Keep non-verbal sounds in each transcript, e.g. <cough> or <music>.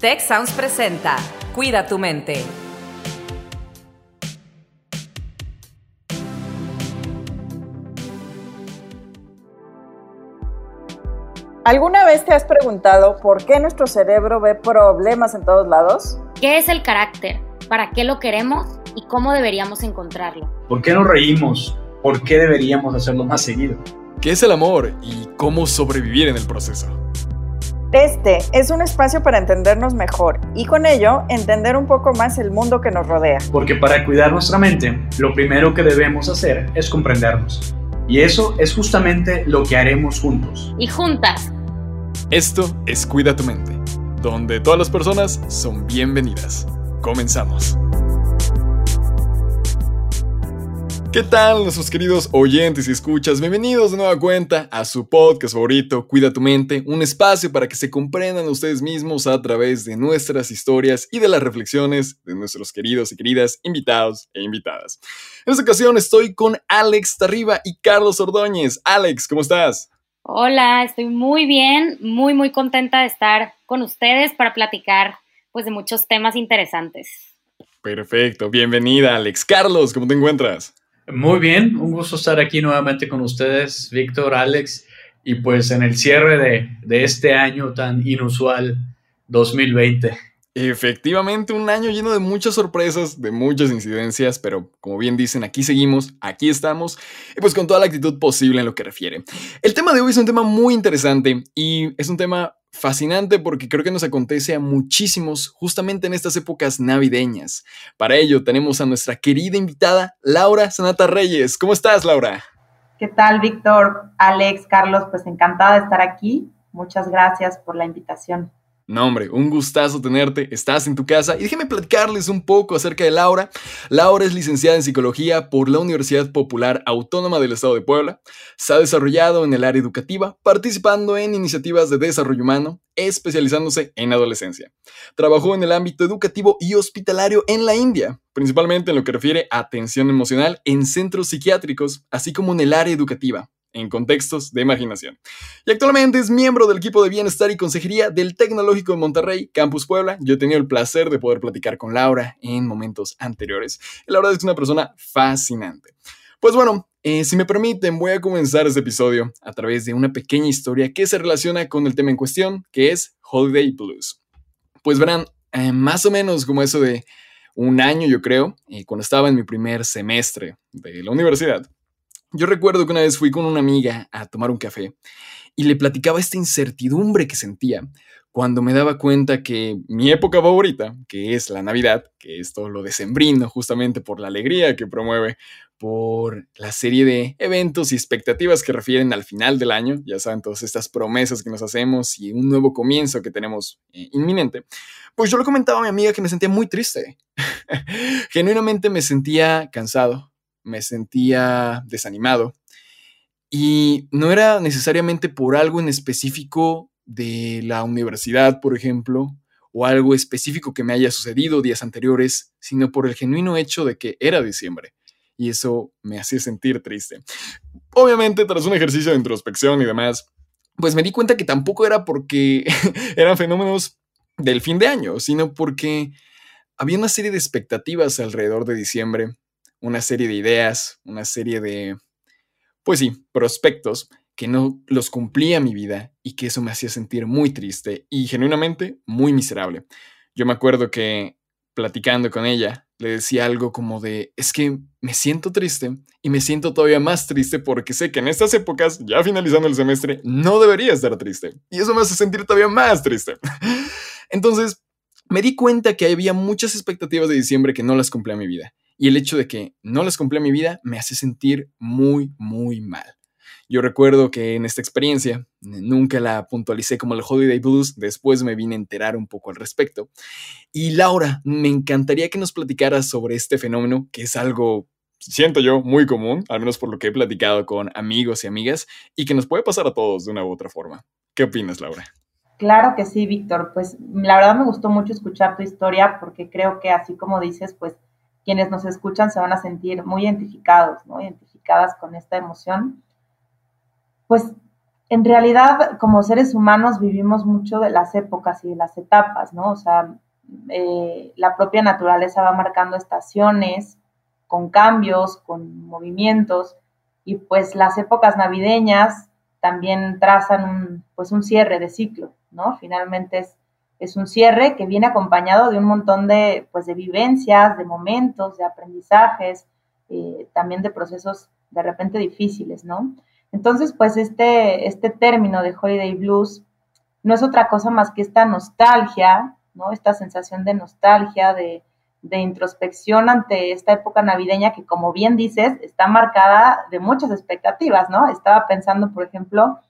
Tech Sounds presenta Cuida tu mente. ¿Alguna vez te has preguntado por qué nuestro cerebro ve problemas en todos lados? ¿Qué es el carácter? ¿Para qué lo queremos? ¿Y cómo deberíamos encontrarlo? ¿Por qué nos reímos? ¿Por qué deberíamos hacerlo más seguido? ¿Qué es el amor y cómo sobrevivir en el proceso? Este es un espacio para entendernos mejor y con ello entender un poco más el mundo que nos rodea. Porque para cuidar nuestra mente, lo primero que debemos hacer es comprendernos. Y eso es justamente lo que haremos juntos. Y juntas. Esto es Cuida tu mente, donde todas las personas son bienvenidas. Comenzamos. ¿Qué tal nuestros queridos oyentes y escuchas? Bienvenidos de nueva cuenta a su podcast favorito, Cuida tu mente, un espacio para que se comprendan ustedes mismos a través de nuestras historias y de las reflexiones de nuestros queridos y queridas invitados e invitadas. En esta ocasión estoy con Alex Tarriba y Carlos Ordóñez. Alex, ¿cómo estás? Hola, estoy muy bien, muy muy contenta de estar con ustedes para platicar pues de muchos temas interesantes. Perfecto, bienvenida Alex. Carlos, ¿cómo te encuentras? Muy bien, un gusto estar aquí nuevamente con ustedes, Víctor, Alex, y pues en el cierre de, de este año tan inusual 2020. Efectivamente, un año lleno de muchas sorpresas, de muchas incidencias, pero como bien dicen, aquí seguimos, aquí estamos, y pues con toda la actitud posible en lo que refiere. El tema de hoy es un tema muy interesante y es un tema fascinante porque creo que nos acontece a muchísimos justamente en estas épocas navideñas. Para ello tenemos a nuestra querida invitada Laura Sanata Reyes. ¿Cómo estás, Laura? ¿Qué tal, Víctor, Alex, Carlos? Pues encantada de estar aquí. Muchas gracias por la invitación. No, hombre, un gustazo tenerte. Estás en tu casa y déjenme platicarles un poco acerca de Laura. Laura es licenciada en psicología por la Universidad Popular Autónoma del Estado de Puebla. Se ha desarrollado en el área educativa, participando en iniciativas de desarrollo humano, especializándose en adolescencia. Trabajó en el ámbito educativo y hospitalario en la India, principalmente en lo que refiere a atención emocional en centros psiquiátricos, así como en el área educativa en contextos de imaginación. Y actualmente es miembro del equipo de bienestar y consejería del Tecnológico de Monterrey, Campus Puebla. Yo he tenido el placer de poder platicar con Laura en momentos anteriores. Y la verdad es es una persona fascinante. Pues bueno, eh, si me permiten, voy a comenzar este episodio a través de una pequeña historia que se relaciona con el tema en cuestión, que es Holiday Blues. Pues verán, eh, más o menos como eso de un año, yo creo, eh, cuando estaba en mi primer semestre de la universidad, yo recuerdo que una vez fui con una amiga a tomar un café y le platicaba esta incertidumbre que sentía cuando me daba cuenta que mi época favorita, que es la Navidad, que es todo lo decembrino, justamente por la alegría que promueve, por la serie de eventos y expectativas que refieren al final del año, ya saben, todas estas promesas que nos hacemos y un nuevo comienzo que tenemos eh, inminente, pues yo le comentaba a mi amiga que me sentía muy triste. <laughs> Genuinamente me sentía cansado, me sentía desanimado. Y no era necesariamente por algo en específico de la universidad, por ejemplo, o algo específico que me haya sucedido días anteriores, sino por el genuino hecho de que era diciembre. Y eso me hacía sentir triste. Obviamente, tras un ejercicio de introspección y demás, pues me di cuenta que tampoco era porque <laughs> eran fenómenos del fin de año, sino porque había una serie de expectativas alrededor de diciembre una serie de ideas, una serie de, pues sí, prospectos que no los cumplía mi vida y que eso me hacía sentir muy triste y genuinamente muy miserable. Yo me acuerdo que platicando con ella, le decía algo como de, es que me siento triste y me siento todavía más triste porque sé que en estas épocas, ya finalizando el semestre, no debería estar triste. Y eso me hace sentir todavía más triste. <laughs> Entonces, me di cuenta que había muchas expectativas de diciembre que no las cumplía mi vida. Y el hecho de que no les cumplí mi vida me hace sentir muy, muy mal. Yo recuerdo que en esta experiencia nunca la puntualicé como el Holiday Blues, después me vine a enterar un poco al respecto. Y Laura, me encantaría que nos platicaras sobre este fenómeno, que es algo, siento yo, muy común, al menos por lo que he platicado con amigos y amigas, y que nos puede pasar a todos de una u otra forma. ¿Qué opinas, Laura? Claro que sí, Víctor. Pues la verdad me gustó mucho escuchar tu historia porque creo que así como dices, pues quienes nos escuchan se van a sentir muy identificados, ¿no? Identificadas con esta emoción. Pues en realidad, como seres humanos, vivimos mucho de las épocas y de las etapas, ¿no? O sea, eh, la propia naturaleza va marcando estaciones con cambios, con movimientos, y pues las épocas navideñas también trazan un, pues un cierre de ciclo, ¿no? Finalmente es, es un cierre que viene acompañado de un montón de, pues de vivencias, de momentos, de aprendizajes, eh, también de procesos de repente difíciles, ¿no? Entonces, pues este, este término de Holiday Blues no es otra cosa más que esta nostalgia, ¿no? Esta sensación de nostalgia, de, de introspección ante esta época navideña que, como bien dices, está marcada de muchas expectativas, ¿no? Estaba pensando, por ejemplo,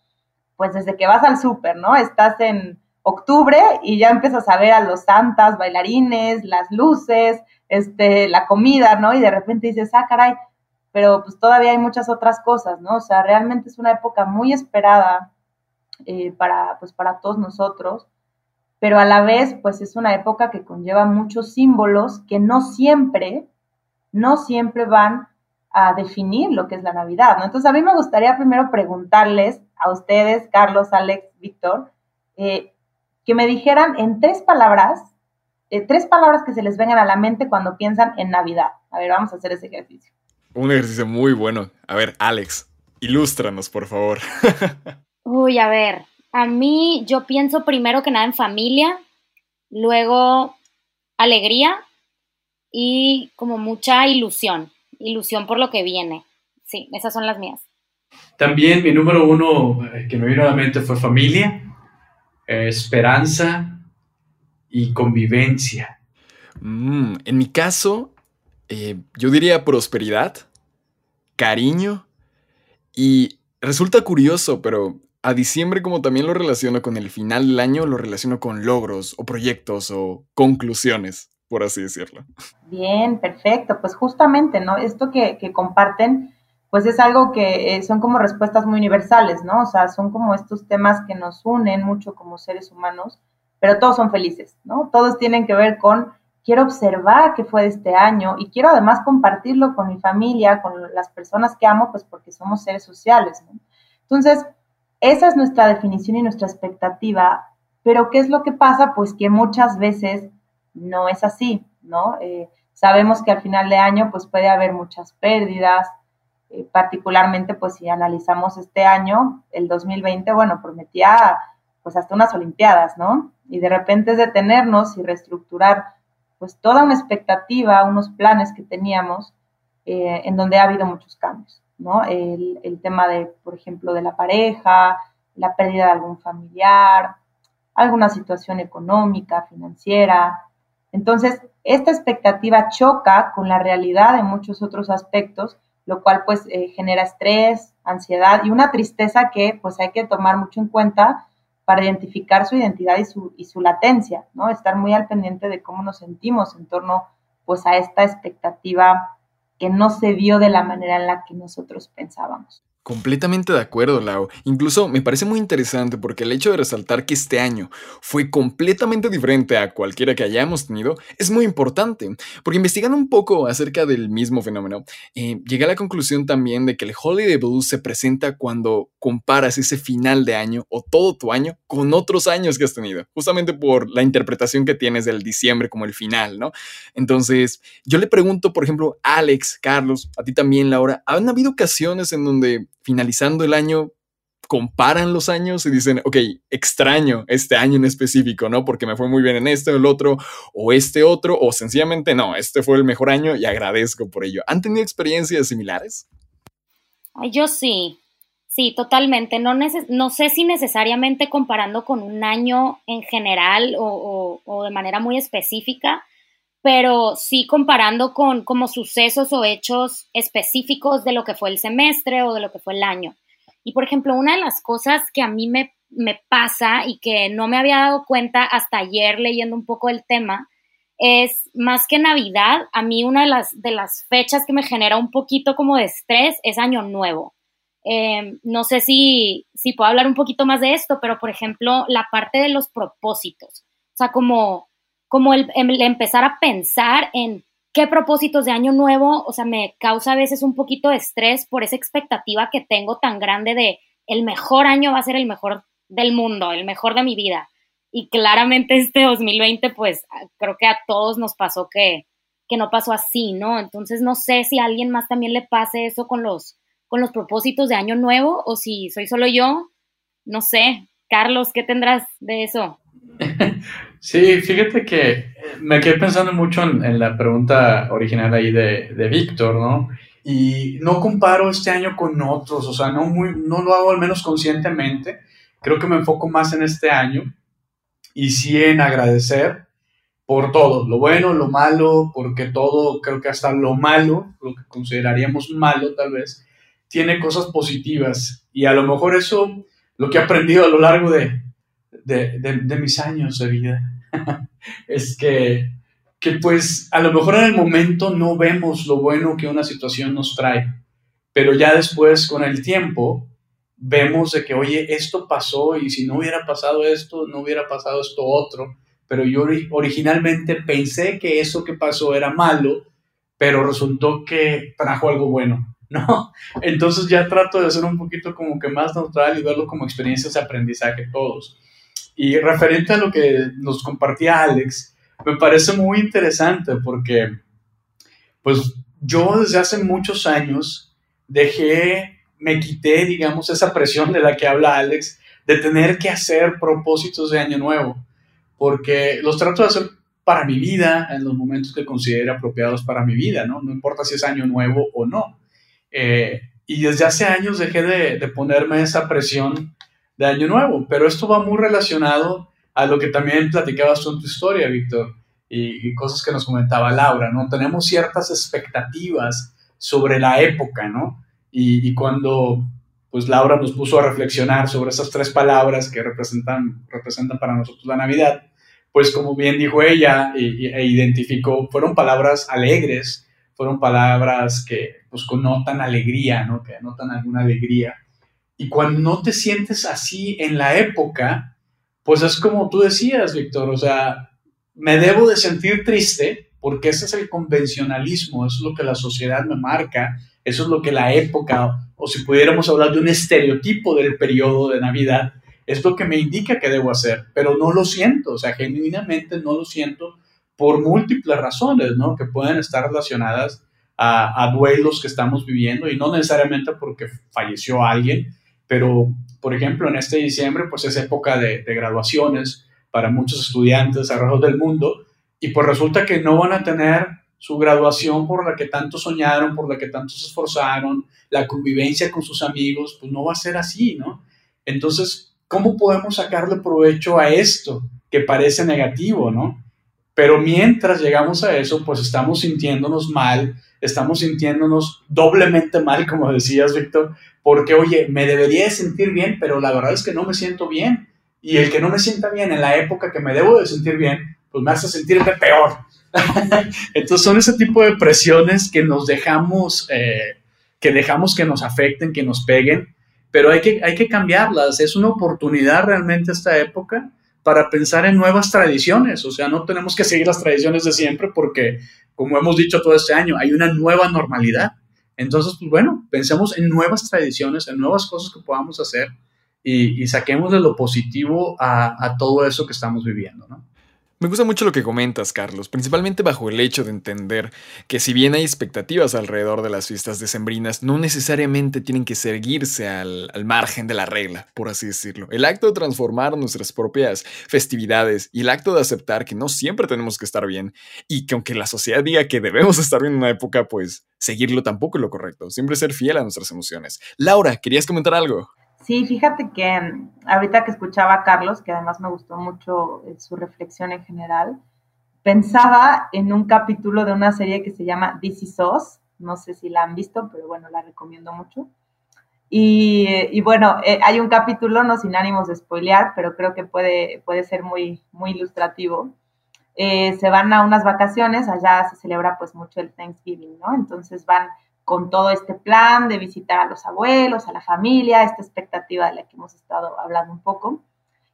pues desde que vas al súper, ¿no? Estás en octubre y ya empiezas a ver a los santas, bailarines, las luces, este, la comida, ¿no? Y de repente dices, ah, caray, pero pues todavía hay muchas otras cosas, ¿no? O sea, realmente es una época muy esperada eh, para, pues, para todos nosotros pero a la vez, pues es una época que conlleva muchos símbolos que no siempre, no siempre van a definir lo que es la Navidad, ¿no? Entonces a mí me gustaría primero preguntarles a ustedes, Carlos, Alex, Víctor, eh, que me dijeran en tres palabras, eh, tres palabras que se les vengan a la mente cuando piensan en Navidad. A ver, vamos a hacer ese ejercicio. Un ejercicio muy bueno. A ver, Alex, ilústranos, por favor. <laughs> Uy, a ver, a mí yo pienso primero que nada en familia, luego alegría y como mucha ilusión, ilusión por lo que viene. Sí, esas son las mías. También mi número uno eh, que me vino a la mente fue familia, eh, esperanza y convivencia. Mm, en mi caso, eh, yo diría prosperidad, cariño y resulta curioso, pero a diciembre como también lo relaciono con el final del año, lo relaciono con logros o proyectos o conclusiones, por así decirlo. Bien, perfecto. Pues justamente, ¿no? Esto que, comparten, pues es algo que eh, son como respuestas muy universales, ¿no? O sea, son como estos temas que nos unen mucho como seres humanos, pero todos son felices, ¿no? Todos tienen que ver con quiero observar qué fue de este año y quiero además compartirlo con mi familia, con las personas que amo, pues porque somos seres sociales. Entonces, esa es nuestra definición y nuestra expectativa, pero ¿qué es lo que pasa? Pues que muchas veces no es así, ¿no? Eh, sabemos que al final de año pues puede haber muchas pérdidas, eh, particularmente pues si analizamos este año, el 2020, bueno, prometía pues hasta unas Olimpiadas, ¿no? Y de repente es detenernos y reestructurar pues toda una expectativa, unos planes que teníamos eh, en donde ha habido muchos cambios. ¿no? El, el, tema de, por ejemplo, de la pareja, la pérdida de algún familiar, alguna situación económica, financiera. Entonces, esta expectativa choca con la realidad en muchos otros aspectos, lo cual pues eh, genera estrés, ansiedad y una tristeza que pues hay que tomar mucho en cuenta para identificar su identidad y su, y su latencia, ¿no? Estar muy al pendiente de cómo nos sentimos en torno pues a esta expectativa que no se vio de la manera en la que nosotros pensábamos. Completamente de acuerdo, Lau. Incluso me parece muy interesante porque el hecho de resaltar que este año fue completamente diferente a cualquiera que hayamos tenido es muy importante. Porque investigando un poco acerca del mismo fenómeno, eh, llegué a la conclusión también de que el Holiday Blues se presenta cuando comparas ese final de año o todo tu año con otros años que has tenido. Justamente por la interpretación que tienes del diciembre como el final, ¿no? Entonces, yo le pregunto, por ejemplo, Alex, Carlos, a ti también, Laura, ¿han habido ocasiones en donde finalizando el año comparan los años y dicen, ok, extraño este año en específico, ¿no? Porque me fue muy bien en este o el otro, o este otro, o sencillamente no, este fue el mejor año y agradezco por ello. ¿Han tenido experiencias similares? yo sí, sí, totalmente. No, no sé si necesariamente comparando con un año en general o, o de manera muy específica, pero sí comparando con como sucesos o hechos específicos de lo que fue el semestre o de lo que fue el año. Y por ejemplo, una de las cosas que a mí me, me pasa y que no me había dado cuenta hasta ayer leyendo un poco el tema, es más que Navidad, a mí una de las, de las fechas que me genera un poquito como de estrés es Año Nuevo. Em, no sé si, si puedo hablar un poquito más de esto, pero por ejemplo, la parte de los propósitos. O sea, como como el, empezar a pensar en qué propósitos de año nuevo, o sea, me causa a veces un poquito de estrés por esa expectativa que tengo tan grande de el mejor año va a ser el mejor del mundo, el mejor de mi vida. Y claramente este 2020, pues creo que a todos nos pasó que, que no pasó así, ¿no? Entonces no sé si a alguien más también le pase eso con los, con los propósitos de año nuevo o si soy solo yo, no sé. Carlos, ¿qué tendrás de eso? Sí, fíjate que me quedé pensando mucho en, la pregunta original ahí de, de Víctor, ¿no? Y no comparo este año con otros, o sea, no, muy, no lo hago al menos conscientemente. Creo que me enfoco más en este año y sí en agradecer por todo, lo bueno, lo malo, porque todo, creo que hasta lo malo, lo que consideraríamos malo tal vez, tiene cosas positivas. Y a lo mejor eso, lo que he aprendido a lo largo de, de, de mis años de vida, <laughs> es que que pues a lo mejor en el momento no vemos lo bueno que una situación nos trae, pero ya después con el tiempo vemos de que, oye, esto pasó y si no hubiera pasado esto, no hubiera pasado esto otro, pero yo originalmente pensé que eso que pasó era malo, pero resultó que trajo algo bueno, <laughs> ¿no? Entonces ya trato de ser un poquito como que más neutral y verlo como experiencias de aprendizaje todos. Y referente a lo que nos compartía Alex, me parece muy interesante porque, pues, yo desde hace muchos años dejé, me quité, digamos, esa presión de la que habla Alex, de tener que hacer propósitos de año nuevo, porque los trato de hacer para mi vida, en los momentos que considere apropiados para mi vida, ¿no? No importa si es año nuevo o no. Eh, y desde hace años dejé de, de, ponerme esa presión de año nuevo, pero esto va muy relacionado a lo que también platicabas tú en tu historia, Víctor, y, cosas que nos comentaba Laura, ¿no? Tenemos ciertas expectativas sobre la época, ¿no? Y, cuando pues Laura nos puso a reflexionar sobre esas tres palabras que representan, representan para nosotros la Navidad, pues como bien dijo ella e, identificó, fueron palabras alegres, fueron palabras que pues connotan alegría, ¿no? Que notan alguna alegría. Y cuando no te sientes así en la época, pues es como tú decías, Víctor, o sea, me debo de sentir triste porque ese es el convencionalismo, eso es lo que la sociedad me marca, eso es lo que la época, o si pudiéramos hablar de un estereotipo del periodo de Navidad, es lo que me indica que debo hacer, pero no lo siento, o sea, genuinamente no lo siento por múltiples razones, ¿no? Que pueden estar relacionadas a, duelos que estamos viviendo y no necesariamente porque falleció alguien, pero por ejemplo, en este diciembre, pues es época de, graduaciones para muchos estudiantes alrededor del mundo y pues resulta que no van a tener su graduación por la que tanto soñaron, por la que tanto se esforzaron, la convivencia con sus amigos, pues no va a ser así, ¿no? Entonces, ¿cómo podemos sacarle provecho a esto que parece negativo, ¿no? Pero mientras llegamos a eso, pues estamos sintiéndonos mal, estamos sintiéndonos doblemente mal, como decías, Víctor, porque, oye, me debería de sentir bien, pero la verdad es que no me siento bien. Y el que no me sienta bien en la época que me debo de sentir bien, pues me hace sentirme peor. <laughs> Entonces son ese tipo de presiones que nos dejamos, eh, que dejamos que nos afecten, que nos peguen, pero hay que, hay que cambiarlas. Es una oportunidad realmente esta época para pensar en nuevas tradiciones. O sea, no tenemos que seguir las tradiciones de siempre porque, como hemos dicho todo este año, hay una nueva normalidad. Entonces, pues bueno, pensemos en nuevas tradiciones, en nuevas cosas que podamos hacer y, saquemos de lo positivo a, a, todo eso que estamos viviendo, ¿no? Me gusta mucho lo que comentas, Carlos, principalmente bajo el hecho de entender que si bien hay expectativas alrededor de las fiestas decembrinas, no necesariamente tienen que seguirse al, margen de la regla, por así decirlo. El acto de transformar nuestras propias festividades y el acto de aceptar que no siempre tenemos que estar bien y que aunque la sociedad diga que debemos <laughs> estar bien en una época, pues seguirlo tampoco es lo correcto, siempre ser fiel a nuestras emociones. Laura, ¿querías comentar algo? Sí, fíjate que mm, ahorita que escuchaba a Carlos, que además me gustó mucho eh, su reflexión en general, pensaba en un capítulo de una serie que se llama This Is Us. No sé si la han visto, pero bueno, la recomiendo mucho. Y, bueno, eh, hay un capítulo, no sin ánimos de spoilear, pero creo que puede, puede ser muy, muy ilustrativo. Eh, se van a unas vacaciones, allá se celebra pues mucho el Thanksgiving, ¿no? Entonces van con todo este plan de visitar a los abuelos, a la familia, esta expectativa de la que hemos estado hablando un poco,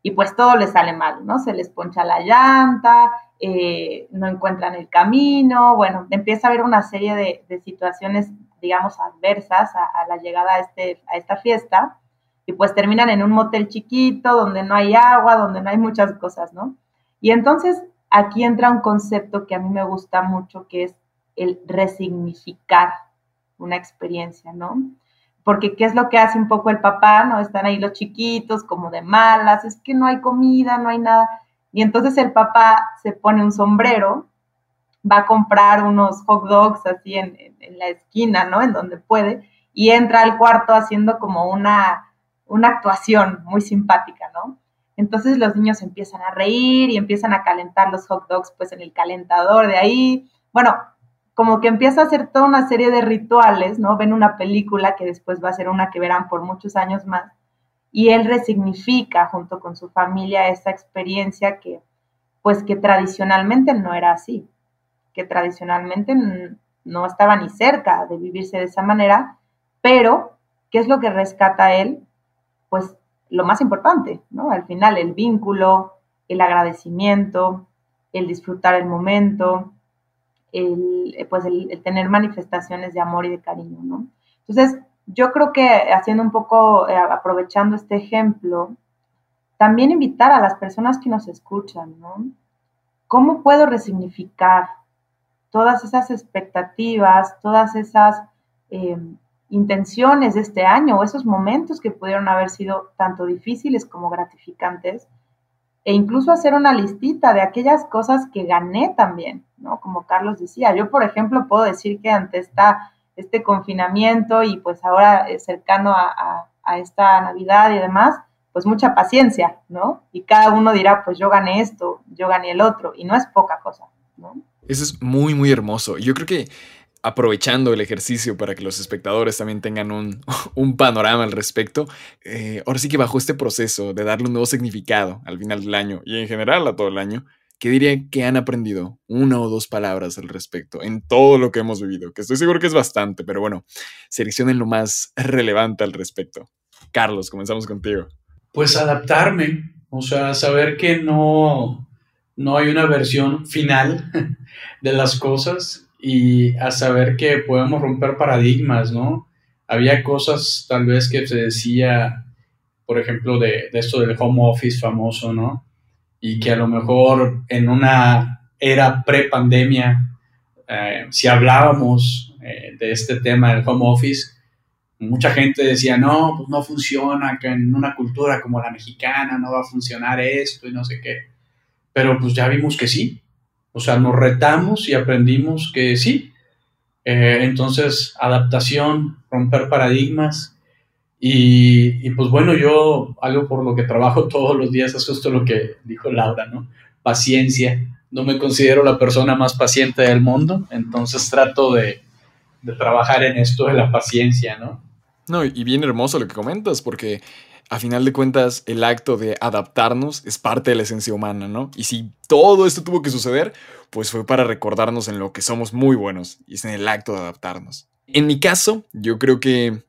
y pues todo les sale mal, ¿no? Se les poncha la llanta, eh, no encuentran el camino, bueno, empieza a haber una serie de, situaciones, digamos, adversas a, la llegada a, este, a esta fiesta, y pues terminan en un motel chiquito donde no hay agua, donde no hay muchas cosas, ¿no? Y entonces aquí entra un concepto que a mí me gusta mucho, que es el resignificar una experiencia, ¿no? Porque ¿qué es lo que hace un poco el papá? ¿No? Están ahí los chiquitos como de malas, es que no hay comida, no hay nada. Y entonces el papá se pone un sombrero, va a comprar unos hot dogs así en, la esquina, ¿no? En donde puede, y entra al cuarto haciendo como una, una actuación muy simpática, ¿no? Entonces los niños empiezan a reír y empiezan a calentar los hot dogs pues en el calentador de ahí. Bueno, como que empieza a hacer toda una serie de rituales, ¿no? Ven una película que después va a ser una que verán por muchos años más. Y él resignifica junto con su familia esa experiencia que, pues que tradicionalmente no era así, que tradicionalmente no estaba ni cerca de vivirse de esa manera, pero, ¿qué es lo que rescata él? Pues lo más importante, ¿no? Al final, el vínculo, el agradecimiento, el disfrutar el momento, el, pues el, tener manifestaciones de amor y de cariño, ¿no? Entonces, yo creo que haciendo un poco, eh, aprovechando este ejemplo, también invitar a las personas que nos escuchan. ¿Cómo puedo resignificar todas esas expectativas, todas esas eh, intenciones de este año o esos momentos que pudieron haber sido tanto difíciles como gratificantes e incluso hacer una listita de aquellas cosas que gané también, ¿no? Como Carlos decía, yo por ejemplo puedo decir que ante esta, este confinamiento y pues ahora cercano a, a esta Navidad y demás, pues mucha paciencia, ¿no? Y cada uno dirá, pues yo gané esto, yo gané el otro, y no es poca cosa, ¿no? Eso es muy, muy hermoso. Yo creo que aprovechando el ejercicio para que los espectadores también tengan un, <laughs> panorama al respecto, eh, ahora sí que bajo este proceso de darle un nuevo significado al final del año y en general a todo el año, ¿qué dirían que han aprendido una o dos palabras al respecto en todo lo que hemos vivido? Que estoy seguro que es bastante, pero bueno, seleccionen lo más relevante al respecto. Carlos, comenzamos contigo. Pues adaptarme, o sea, saber que no, no hay una versión final <laughs> de las cosas y a saber que podemos romper paradigmas, ¿no? Había cosas tal vez que se decía, por ejemplo, de, esto del home office famoso, ¿no? Y que a lo mejor en una era pre-pandemia, eh, si hablábamos eh, de este tema del home office, mucha gente decía, no, pues no funciona, que en una cultura como la mexicana no va a funcionar esto y no sé qué. Pero pues ya vimos que sí, o sea, nos retamos y aprendimos que sí. Eh, entonces, adaptación, romper paradigmas. Y, pues bueno, yo algo por lo que trabajo <laughs> todos los días es justo lo que dijo Laura, ¿no? Paciencia. No me considero la persona más paciente del mundo, entonces trato de, de trabajar en esto de la paciencia, ¿no? No, y bien hermoso lo que comentas, porque a final de cuentas, el acto de adaptarnos es parte de la esencia humana, ¿no? Y si todo esto tuvo que suceder, pues fue para recordarnos en lo que somos muy buenos, y es en el acto de adaptarnos. En mi caso, yo creo que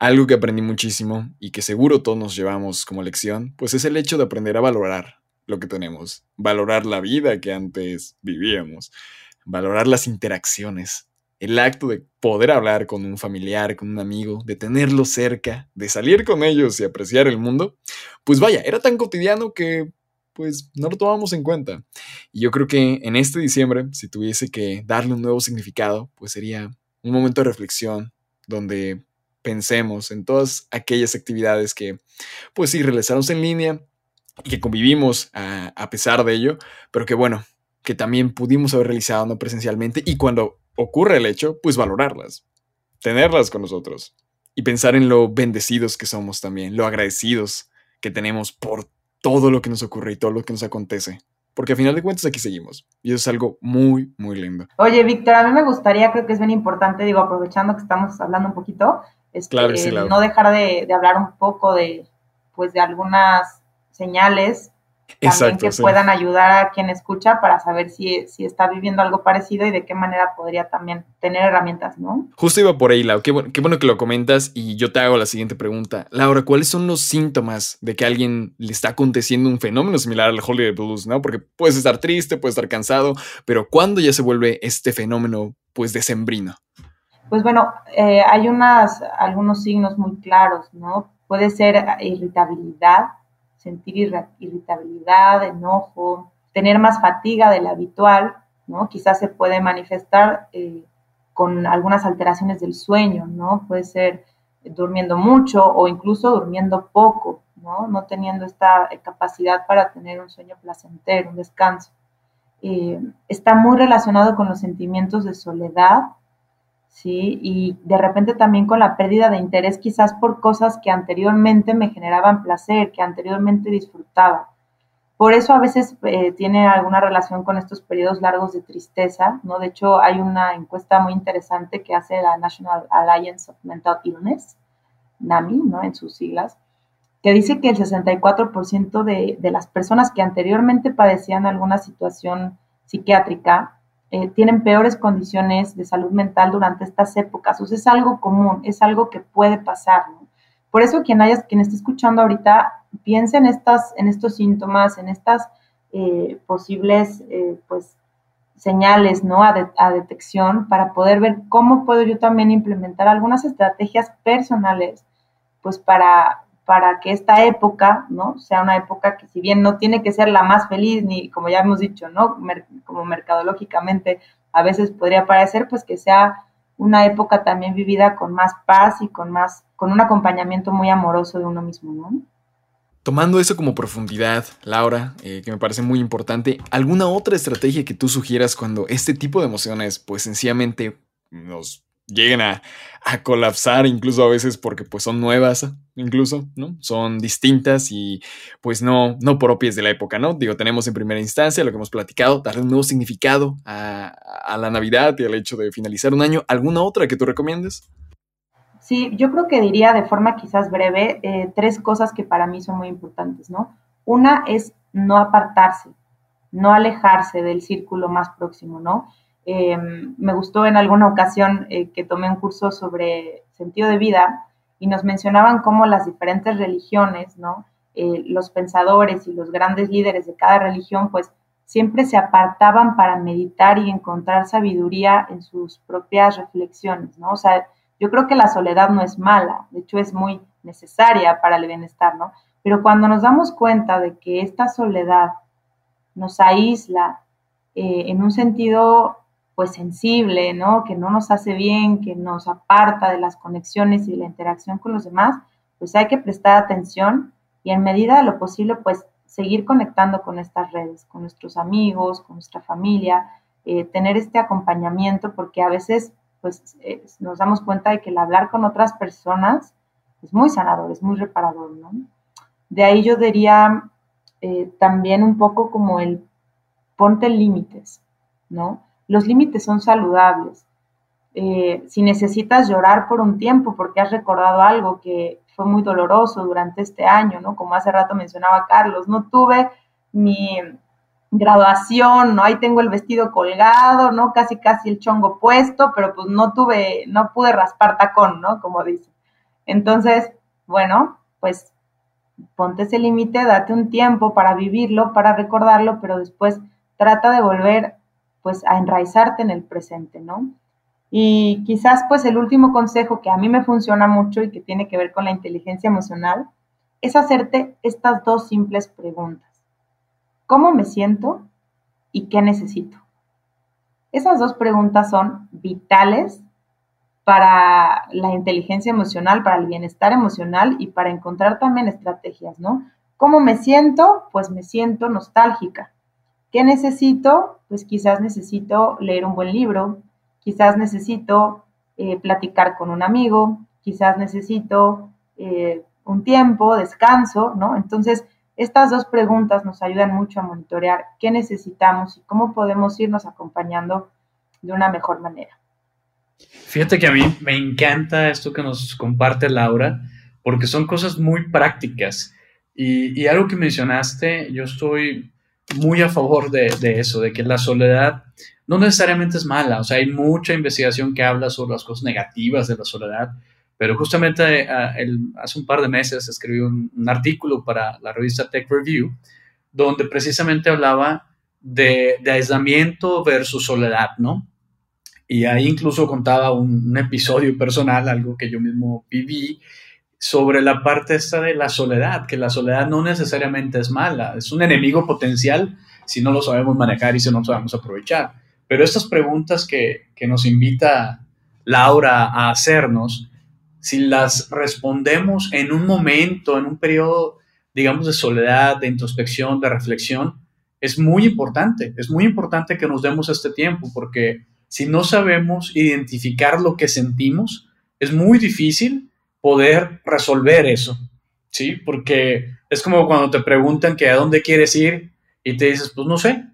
algo que aprendí muchísimo y que seguro todos nos llevamos como lección, pues es el hecho de aprender a valorar lo que tenemos, valorar la vida que antes vivíamos, valorar las interacciones, el acto de poder hablar con un familiar, con un amigo, de tenerlo cerca, de salir con ellos y apreciar el mundo, pues vaya, era tan cotidiano que pues no lo tomamos en cuenta. Y yo creo que en este diciembre, si tuviese que darle un nuevo significado, pues sería un momento de reflexión donde pensemos en todas aquellas actividades que, pues sí, realizamos en línea y que convivimos a, a pesar de ello, pero que bueno, que también pudimos haber realizado no presencialmente y cuando ocurre el hecho, pues valorarlas, tenerlas con nosotros y pensar en lo bendecidos que somos también, lo agradecidos que tenemos por todo lo que nos ocurre y todo lo que nos acontece. Porque a final de cuentas aquí seguimos. Y eso es algo muy, muy lindo. Oye, Víctor, a mí me gustaría, creo que es bien importante, digo, aprovechando que estamos hablando un poquito, este, no dejar de, de hablar un poco de, pues, de algunas señales también que puedan ayudar a quien escucha para saber si, si, está viviendo algo parecido y de qué manera podría también tener herramientas, ¿no? Justo iba por ahí, Laura. Qué, qué, bueno que lo comentas y yo te hago la siguiente pregunta. Laura, ¿cuáles son los síntomas de que a alguien le está aconteciendo un fenómeno similar al Holiday Blues, ¿no? Porque puedes estar triste, puedes estar cansado, pero ¿cuándo ya se vuelve este fenómeno, pues, decembrino? Pues bueno, eh, hay unas, algunos signos muy claros, ¿no? puede ser irritabilidad, sentir irritabilidad, enojo, tener más fatiga de la habitual, ¿no? Quizás se puede manifestar eh, con algunas alteraciones del sueño, ¿no? Puede ser durmiendo mucho o incluso durmiendo poco, ¿no? No teniendo esta capacidad para tener un sueño placentero, un descanso. Eh, está muy relacionado con los sentimientos de soledad, ¿sí? Y de repente también con la pérdida de interés quizás por cosas que anteriormente me generaban placer, que anteriormente disfrutaba. Por eso a veces eh, tiene alguna relación con estos periodos largos de tristeza, ¿no? De hecho, hay una encuesta muy interesante que hace la National Alliance of Mental Illness, NAMI, ¿no? En sus siglas, que dice que el 64% de, de las personas que anteriormente padecían alguna situación psiquiátrica eh, tienen peores condiciones de salud mental durante estas épocas. O es algo común, es algo que puede pasar. Por eso quien, haya, quien esté escuchando ahorita, piense en, estas, en estos síntomas, en estas eh, posibles eh, pues, señales ¿no? A, a, detección para poder ver cómo puedo yo también implementar algunas estrategias personales pues para, para que esta época, ¿no? Sea una época que si bien no tiene que ser la más feliz, ni como ya hemos dicho, ¿no? como mercadológicamente a veces podría parecer, pues que sea una época también vivida con más paz y con más, con un acompañamiento muy amoroso de uno mismo, ¿no? Tomando eso como profundidad, Laura, eh, que me parece muy importante, ¿alguna otra estrategia que tú sugieras cuando este tipo de emociones, pues sencillamente nos lleguen a, colapsar, incluso a veces porque pues son nuevas, incluso, ¿no? Son distintas y pues no, no propias de la época, ¿no? Digo, tenemos en primera instancia lo que hemos platicado, darle un nuevo significado a, la Navidad y al hecho de finalizar un año. ¿Alguna otra que tú recomiendes? Sí, yo creo que diría de forma quizás breve eh, tres cosas que para mí son muy importantes, ¿no? Una es no apartarse, no alejarse del círculo más próximo, ¿no? Em, me gustó en alguna ocasión eh, que tomé un curso sobre sentido de vida y nos mencionaban cómo las diferentes religiones, ¿no? Eh, los pensadores y los grandes líderes de cada religión, pues siempre se apartaban para meditar y encontrar sabiduría en sus propias reflexiones, ¿no? O sea, yo creo que la soledad no es mala, de hecho es muy necesaria para el bienestar, ¿no? Pero cuando nos damos cuenta de que esta soledad nos aísla eh, en un sentido pues sensible, ¿no? Que no nos hace bien, que nos aparta de las conexiones y la interacción con los demás, pues hay que prestar atención y en medida de lo posible, pues seguir conectando con estas redes, con nuestros amigos, con nuestra familia, eh, tener este acompañamiento, porque a veces, pues nos damos cuenta de que el hablar con otras personas es muy sanador, es muy reparador, ¿no? De ahí yo diría eh, también un poco como el ponte límites, ¿no? Los límites son saludables. Eh, si necesitas llorar por un tiempo porque has recordado algo que fue muy doloroso durante este año, ¿no? Como hace rato mencionaba Carlos, no tuve mi graduación, ¿no? Ahí tengo el vestido colgado, ¿no? Casi, casi el chongo puesto, pero pues no tuve, no pude raspar tacón, ¿no? Como dice. Entonces, bueno, pues ponte ese límite, date un tiempo para vivirlo, para recordarlo, pero después trata de volver pues a enraizarte en el presente, ¿no? Y quizás pues el último consejo que a mí me funciona mucho y que tiene que ver con la inteligencia emocional es hacerte estas dos simples preguntas. ¿Cómo me siento y qué necesito? Esas dos preguntas son vitales para la inteligencia emocional, para el bienestar emocional y para encontrar también estrategias, ¿no? ¿Cómo me siento? Pues me siento nostálgica. ¿Qué necesito? Pues quizás necesito leer un buen libro, quizás necesito eh, platicar con un amigo, quizás necesito eh, un tiempo, descanso, ¿no? Entonces, estas dos preguntas nos ayudan mucho a monitorear qué necesitamos y cómo podemos irnos acompañando de una mejor manera. Fíjate que a mí me encanta esto que nos comparte Laura, porque son cosas muy prácticas. Y, y algo que mencionaste, yo estoy muy a favor de, eso, de que la soledad no necesariamente es mala, o sea, hay mucha investigación que habla sobre las cosas negativas de la soledad, pero justamente eh, hace un par de meses escribí un, artículo para la revista Tech Review, donde precisamente hablaba de, aislamiento versus soledad, ¿no? Y ahí incluso contaba un, un, episodio personal, algo que yo mismo viví, sobre la parte esta de la soledad, que la soledad no necesariamente es mala, es un enemigo potencial si no lo sabemos manejar y si no lo sabemos aprovechar. Pero estas preguntas que, que nos invita Laura a hacernos, si las respondemos en un momento, en un periodo, digamos, de soledad, de introspección, de reflexión, es muy importante, es muy importante que nos demos este tiempo, porque si no sabemos identificar lo que sentimos, es muy difícil poder resolver eso, ¿sí? Porque es como cuando te preguntan que a dónde quieres ir y te dices, pues no sé,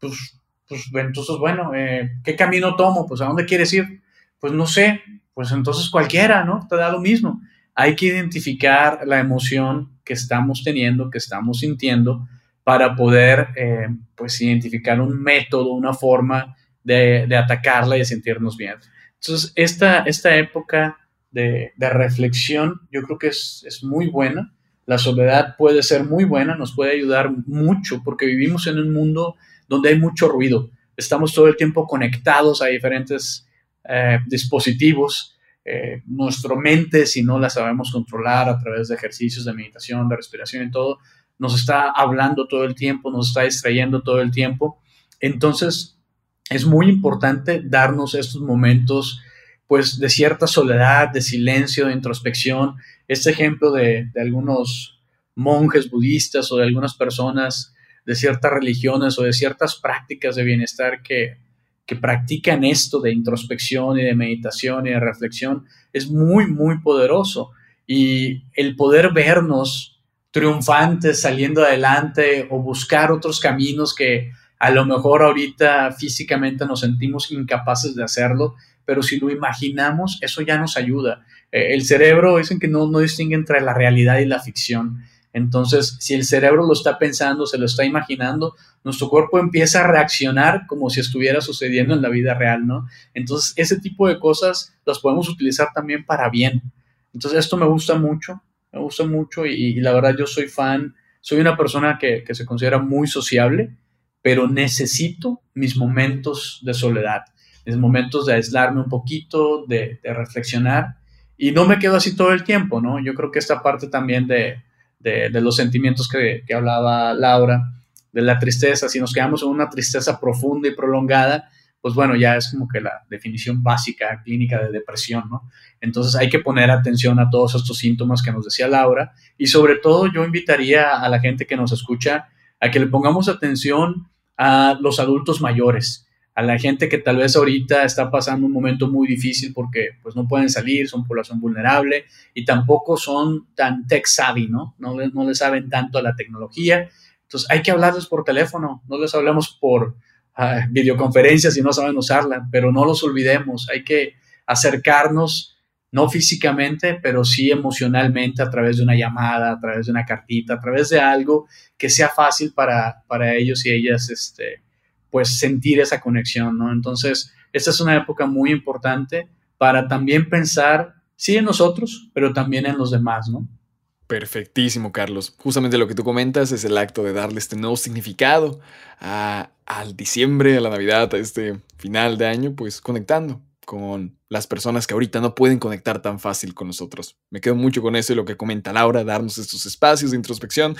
pues, pues entonces, bueno, eh, ¿qué camino tomo? Pues a dónde quieres ir? Pues no sé, pues entonces cualquiera, ¿no? Te da lo mismo. Hay que identificar la emoción que estamos teniendo, que estamos sintiendo, para poder, eh, pues, identificar un método, una forma de, de, atacarla y de sentirnos bien. Entonces, esta, esta época de, reflexión yo creo que es, es, muy buena. La soledad puede ser muy buena, nos puede ayudar mucho porque vivimos en un mundo donde hay mucho ruido. Estamos todo el tiempo conectados a diferentes eh, dispositivos. Eh, nuestra mente, si no la sabemos controlar a través de ejercicios de meditación, de respiración y todo, nos está hablando todo el tiempo, nos está distrayendo todo el tiempo. Entonces, es muy importante darnos estos momentos pues de cierta soledad, de silencio, de introspección. Este ejemplo de, de algunos monjes budistas o de algunas personas de ciertas religiones o de ciertas prácticas de bienestar que, que practican esto de introspección y de meditación y de reflexión es muy, muy poderoso. Y el poder vernos triunfantes saliendo adelante o buscar otros caminos que a lo mejor ahorita físicamente nos sentimos incapaces de hacerlo, pero si lo imaginamos, eso ya nos ayuda. Eh, el cerebro dicen que no, no distingue entre la realidad y la ficción. Entonces, si el cerebro lo está pensando, se lo está imaginando, nuestro cuerpo empieza a reaccionar como si estuviera sucediendo en la vida real, ¿no? Entonces, ese tipo de cosas las podemos utilizar también para bien. Entonces, esto me gusta mucho me gusta mucho y, la verdad yo soy fan, soy una persona que, se considera muy sociable, pero necesito mis momentos de soledad, mis momentos de aislarme un poquito, de, reflexionar y no me quedo así todo el tiempo, ¿no? Yo creo que esta parte también de, de los sentimientos que, que hablaba Laura, de la tristeza, si nos quedamos en una tristeza profunda y prolongada, pues bueno, ya es como que la definición básica clínica de depresión, ¿no? Entonces hay que poner atención a todos estos síntomas que nos decía Laura y sobre todo yo invitaría a la gente que nos escucha a que le pongamos atención a los adultos mayores, a la gente que tal vez ahorita está pasando un momento muy difícil porque pues no pueden salir, son población vulnerable y tampoco son tan tech savvy, ¿no? No les, no saben tanto a la tecnología. Entonces hay que hablarles por teléfono, no les hablamos por videoconferencias y no saben usarla, pero no los olvidemos, hay que acercarnos no físicamente, pero sí emocionalmente a través de una llamada, a través de una cartita, a través de algo que sea fácil para, para ellos y ellas, este, pues sentir esa conexión, ¿no? Entonces, esta es una época muy importante para también pensar, sí en nosotros, pero también en los demás, ¿no? Perfectísimo, Carlos. Justamente lo que tú comentas es el acto de darle este nuevo significado a, al diciembre, a la Navidad, a este final de año, pues conectando con las personas que ahorita no pueden conectar tan fácil con nosotros. Me quedo mucho con eso y lo que comenta Laura, darnos estos espacios de introspección,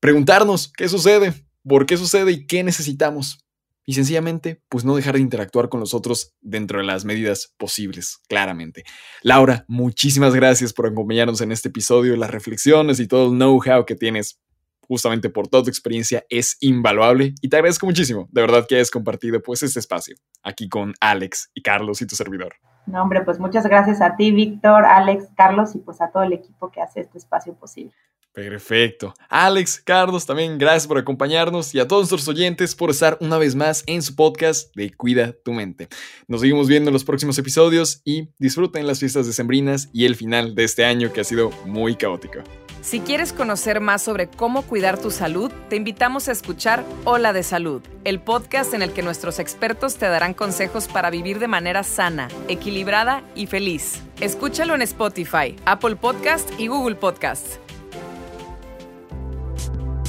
preguntarnos qué sucede, por qué sucede y qué necesitamos y sencillamente, pues no dejar de interactuar con los otros dentro de las medidas posibles, claramente. Laura, muchísimas gracias por acompañarnos en este episodio. Las reflexiones y todo el know-how que tienes justamente por toda tu experiencia es invaluable y te agradezco muchísimo, de verdad que hayas compartido pues este espacio aquí con Alex y Carlos y tu servidor. No, hombre, pues muchas gracias a ti, Víctor, Alex, Carlos y pues a todo el equipo que hace este espacio posible. Perfecto. Alex, Carlos, también gracias por acompañarnos y a todos nuestros oyentes por estar una vez más en su podcast de Cuida tu mente. Nos seguimos viendo en los próximos episodios y disfruten las fiestas decembrinas y el final de este año que ha sido muy caótico. Si quieres conocer más sobre cómo cuidar tu salud, te invitamos a escuchar Hola de Salud, el podcast en el que nuestros expertos te darán consejos para vivir de manera sana, equilibrada y feliz. Escúchalo en Spotify, Apple Podcast y Google Podcast.